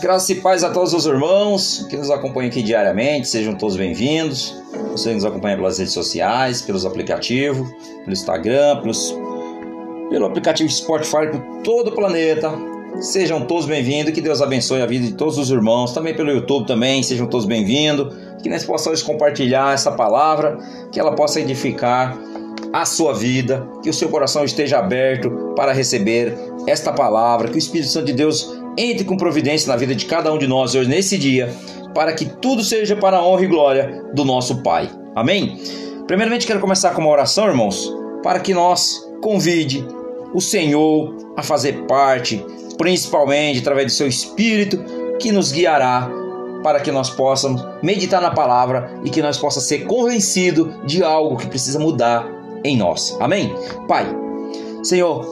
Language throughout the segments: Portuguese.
Graças e paz a todos os irmãos que nos acompanham aqui diariamente, sejam todos bem-vindos. Você nos acompanha pelas redes sociais, pelos aplicativos, pelo Instagram, pelos, pelo aplicativo Spotify, por todo o planeta. Sejam todos bem-vindos, que Deus abençoe a vida de todos os irmãos, também pelo YouTube também, sejam todos bem-vindos. Que nós possamos compartilhar essa palavra, que ela possa edificar a sua vida, que o seu coração esteja aberto para receber esta palavra, que o Espírito Santo de Deus entre com providência na vida de cada um de nós hoje, nesse dia, para que tudo seja para a honra e glória do nosso Pai. Amém? Primeiramente, quero começar com uma oração, irmãos, para que nós convide o Senhor a fazer parte, principalmente através do seu Espírito, que nos guiará para que nós possamos meditar na palavra e que nós possamos ser convencidos de algo que precisa mudar em nós. Amém? Pai, Senhor,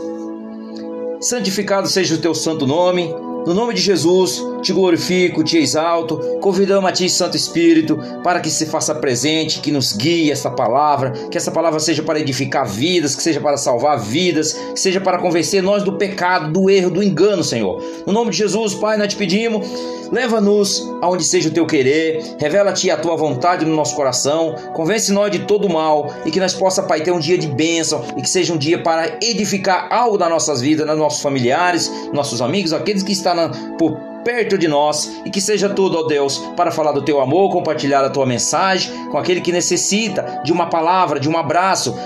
santificado seja o teu santo nome no nome de Jesus, te glorifico, te exalto, convidamos a Ti, Santo Espírito, para que se faça presente, que nos guie essa palavra, que essa palavra seja para edificar vidas, que seja para salvar vidas, que seja para convencer nós do pecado, do erro, do engano, Senhor. No nome de Jesus, Pai, nós te pedimos, leva-nos aonde seja o Teu querer, revela-te a Tua vontade no nosso coração, convence nós de todo mal e que nós possa, Pai, ter um dia de bênção e que seja um dia para edificar algo das nossas vidas, nos nossos familiares, nossos amigos, aqueles que estão por perto de nós e que seja tudo, ó Deus, para falar do teu amor, compartilhar a tua mensagem com aquele que necessita de uma palavra, de um abraço,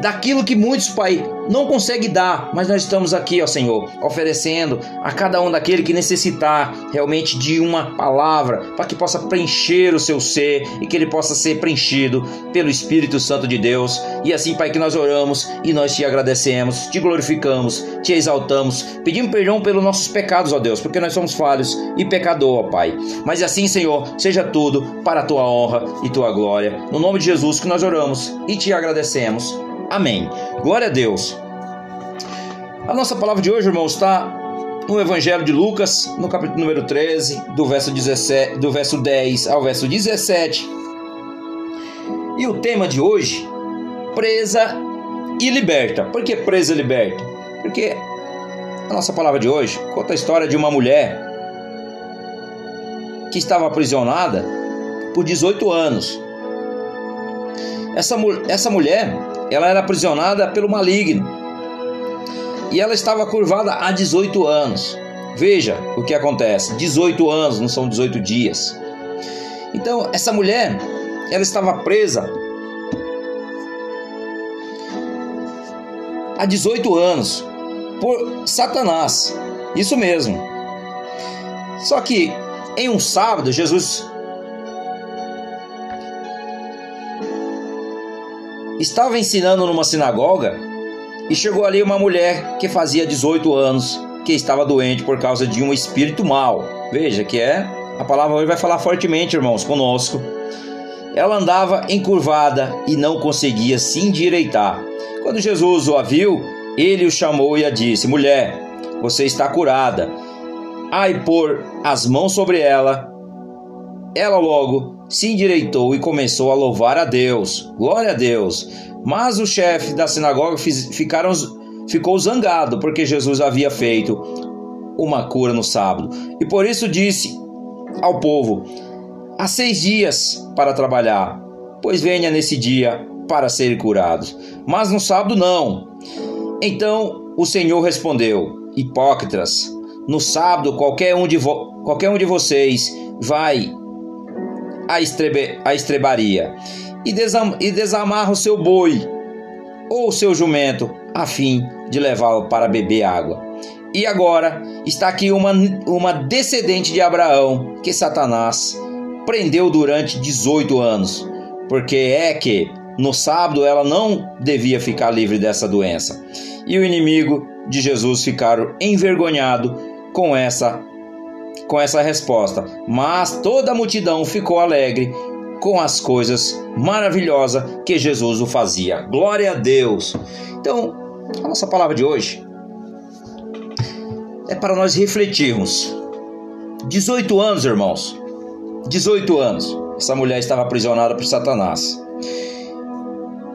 daquilo que muitos, Pai, não conseguem dar, mas nós estamos aqui, ó Senhor, oferecendo a cada um daquele que necessitar realmente de uma palavra para que possa preencher o seu ser e que ele possa ser preenchido pelo Espírito Santo de Deus. E assim, Pai, que nós oramos e nós te agradecemos, te glorificamos, te exaltamos, pedimos perdão pelos nossos pecados, ó Deus, porque nós somos falhos e pecador, ó Pai. Mas assim, Senhor, seja tudo para a tua honra e tua glória. No nome de Jesus que nós oramos e te agradecemos. Amém. Glória a Deus. A nossa palavra de hoje, irmãos, está no Evangelho de Lucas, no capítulo número 13, do verso 17, do verso 10 ao verso 17. E o tema de hoje, presa e liberta. Por que presa e liberta? Porque a nossa palavra de hoje conta a história de uma mulher que estava aprisionada por 18 anos. Essa, essa mulher, ela era aprisionada pelo maligno. E ela estava curvada há 18 anos. Veja o que acontece: 18 anos, não são 18 dias. Então, essa mulher, ela estava presa há 18 anos por Satanás. Isso mesmo. Só que em um sábado, Jesus estava ensinando numa sinagoga e chegou ali uma mulher que fazia 18 anos que estava doente por causa de um espírito mau. Veja que é a palavra hoje vai falar fortemente, irmãos, conosco. Ela andava encurvada e não conseguia se endireitar. Quando Jesus o viu, ele o chamou e a disse: Mulher, você está curada. Ai, pôr as mãos sobre ela. Ela logo se endireitou e começou a louvar a Deus. Glória a Deus. Mas o chefe da sinagoga ficaram, ficou zangado porque Jesus havia feito uma cura no sábado. E por isso disse ao povo: Há seis dias para trabalhar, pois venha nesse dia para serem curados. Mas no sábado não. Então o Senhor respondeu: Hipócritas, no sábado qualquer um de, qualquer um de vocês vai à, estrebe estrebaria e, desam e desamarra o seu boi ou o seu jumento a fim de levá-lo para beber água. E agora está aqui uma, uma descendente de Abraão que Satanás prendeu durante 18 anos, porque é que no sábado ela não devia ficar livre dessa doença. E o inimigo de Jesus ficaram envergonhado com essa com essa resposta, mas toda a multidão ficou alegre com as coisas maravilhosas que Jesus o fazia. Glória a Deus. Então, a nossa palavra de hoje é para nós refletirmos. 18 anos, irmãos. 18 anos. Essa mulher estava aprisionada por Satanás.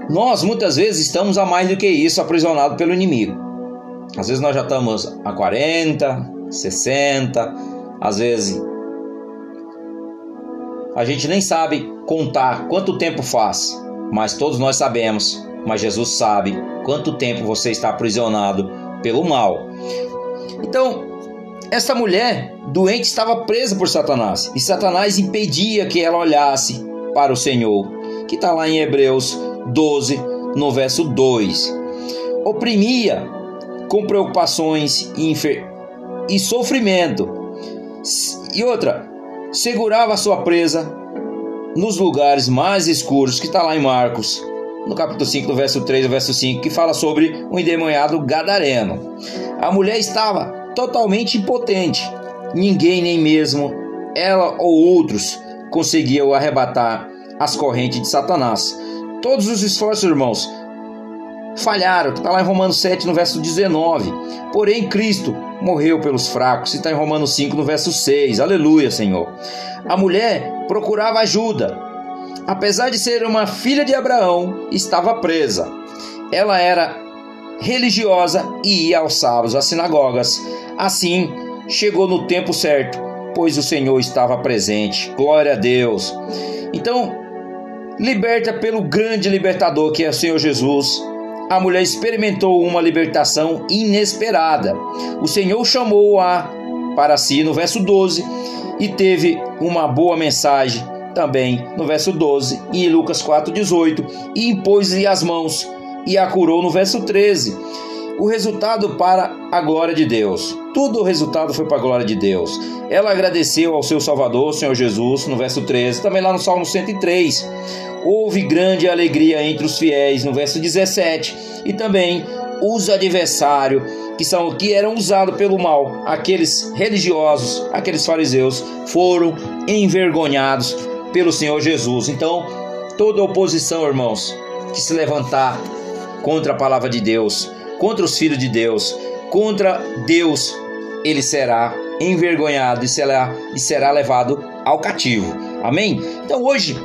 Nós muitas vezes estamos a mais do que isso aprisionados pelo inimigo. Às vezes nós já estamos a 40, 60, Às vezes a gente nem sabe contar quanto tempo faz, mas todos nós sabemos, mas Jesus sabe quanto tempo você está aprisionado pelo mal. Então, essa mulher doente estava presa por Satanás e Satanás impedia que ela olhasse para o Senhor, que está lá em Hebreus 12, no verso 2. Oprimia com preocupações e, e sofrimento. E outra, segurava sua presa nos lugares mais escuros, que está lá em Marcos, no capítulo 5, do verso 3 ao verso 5, que fala sobre o endemoniado gadareno. A mulher estava totalmente impotente. Ninguém, nem mesmo ela ou outros, conseguiam arrebatar as correntes de Satanás. Todos os esforços, irmãos, falharam, que está lá em Romanos 7, no verso 19. Porém, Cristo morreu pelos fracos, está em Romanos 5, no verso 6. Aleluia, Senhor. A mulher procurava ajuda. Apesar de ser uma filha de Abraão, estava presa. Ela era religiosa e ia aos sábados às sinagogas. Assim, chegou no tempo certo, pois o Senhor estava presente. Glória a Deus. Então, liberta pelo grande libertador que é o Senhor Jesus, a mulher experimentou uma libertação inesperada. O Senhor chamou-a para si no verso 12 e teve uma boa mensagem também no verso 12 e Lucas 4:18 e impôs-lhe as mãos e a curou no verso 13. O resultado para a glória de Deus. Tudo o resultado foi para a glória de Deus. Ela agradeceu ao seu Salvador, Senhor Jesus, no verso 13, também lá no Salmo 103 houve grande alegria entre os fiéis, no verso 17, e também os adversários, que são que eram usados pelo mal, aqueles religiosos, aqueles fariseus, foram envergonhados pelo Senhor Jesus. Então, toda oposição, irmãos, que se levantar contra a palavra de Deus, contra os filhos de Deus, contra Deus, ele será envergonhado e será, e será levado ao cativo. Amém? Então hoje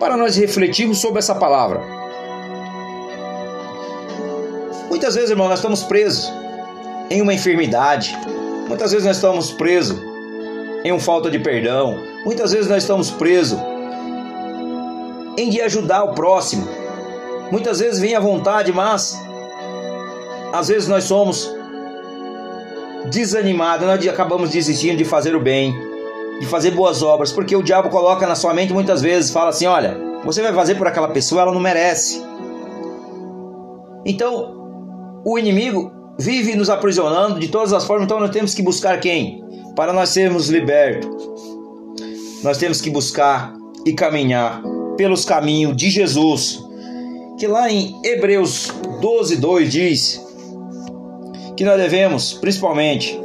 para nós refletirmos sobre essa palavra. Muitas vezes, irmão, nós estamos presos em uma enfermidade, muitas vezes nós estamos presos em uma falta de perdão, muitas vezes nós estamos presos em de ajudar o próximo. Muitas vezes vem a vontade, mas às vezes nós somos desanimados, nós acabamos desistindo de fazer o bem de fazer boas obras, porque o diabo coloca na sua mente muitas vezes, fala assim: olha, você vai fazer por aquela pessoa, ela não merece. Então, o inimigo vive nos aprisionando de todas as formas, então nós temos que buscar quem? Para nós sermos libertos. Nós temos que buscar e caminhar pelos caminhos de Jesus. Que lá em Hebreus 12, 2 diz que nós devemos, principalmente,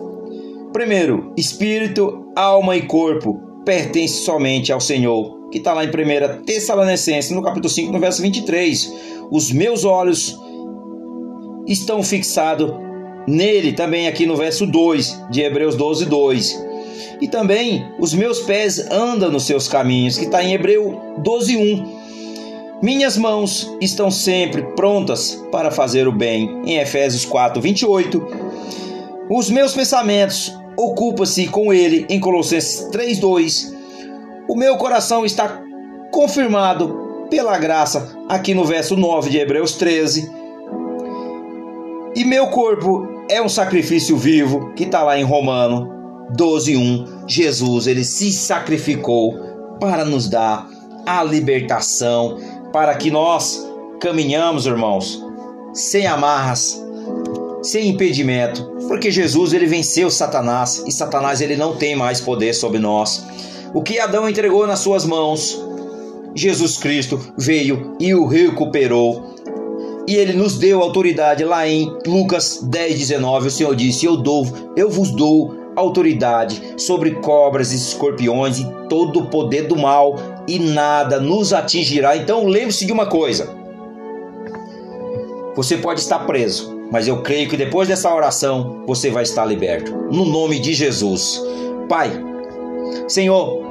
Primeiro, espírito, alma e corpo pertencem somente ao Senhor, que está lá em 1 Tessalonicenses, no capítulo 5, no verso 23. Os meus olhos estão fixados nele, também aqui no verso 2 de Hebreus 12, 2. E também os meus pés andam nos seus caminhos, que está em Hebreu 12, 1. Minhas mãos estão sempre prontas para fazer o bem, em Efésios 4, 28. Os meus pensamentos ocupam-se com ele em Colossenses 3:2. O meu coração está confirmado pela graça aqui no verso 9 de Hebreus 13. E meu corpo é um sacrifício vivo, que está lá em Romano 12:1. Jesus, ele se sacrificou para nos dar a libertação, para que nós caminhamos, irmãos, sem amarras, sem impedimento, porque Jesus ele venceu Satanás e Satanás ele não tem mais poder sobre nós. O que Adão entregou nas suas mãos, Jesus Cristo veio e o recuperou. E ele nos deu autoridade lá em Lucas 10, 19. O Senhor disse: Eu dou, eu vos dou autoridade sobre cobras e escorpiões e todo o poder do mal, e nada nos atingirá. Então lembre-se de uma coisa: você pode estar preso, mas eu creio que depois dessa oração você vai estar liberto. No nome de Jesus. Pai, Senhor,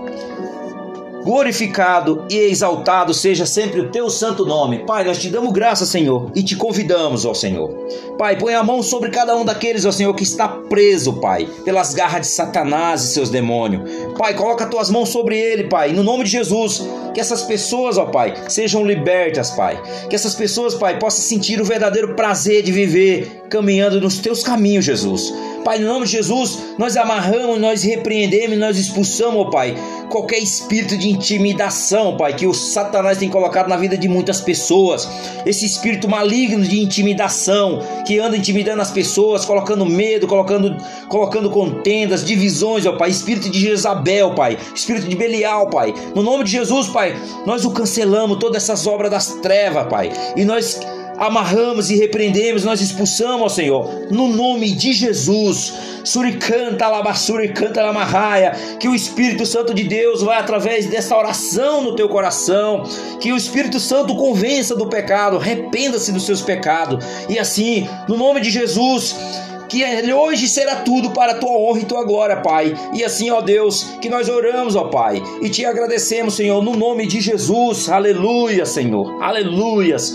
glorificado e exaltado seja sempre o teu santo nome. Pai, nós te damos graça, Senhor, e te convidamos, ó Senhor. Pai, põe a mão sobre cada um daqueles, ó Senhor, que está preso, Pai, pelas garras de Satanás e seus demônios. Pai, coloca as tuas mãos sobre ele, Pai, no nome de Jesus. Que essas pessoas, ó Pai, sejam libertas, Pai. Que essas pessoas, Pai, possam sentir o verdadeiro prazer de viver caminhando nos teus caminhos, Jesus. Pai, no nome de Jesus, nós amarramos, nós repreendemos, nós expulsamos, ó Pai, qualquer espírito de intimidação, Pai, que o Satanás tem colocado na vida de muitas pessoas. Esse espírito maligno de intimidação que anda intimidando as pessoas, colocando medo, colocando, colocando contendas, divisões, ó Pai. Espírito de Jezabel, Pai. Espírito de Belial, Pai. No nome de Jesus, Pai, nós o cancelamos, todas essas obras das trevas, Pai. E nós amarramos e repreendemos, nós expulsamos, ó Senhor, no nome de Jesus. Suricanta canta lamarraia, que o Espírito Santo de Deus vai através dessa oração no teu coração, que o Espírito Santo convença do pecado, arrependa-se dos seus pecados, e assim, no nome de Jesus, que hoje será tudo para a tua honra e tua glória, Pai. E assim, ó Deus, que nós oramos, ó Pai, e te agradecemos, Senhor, no nome de Jesus. Aleluia, Senhor. Aleluias.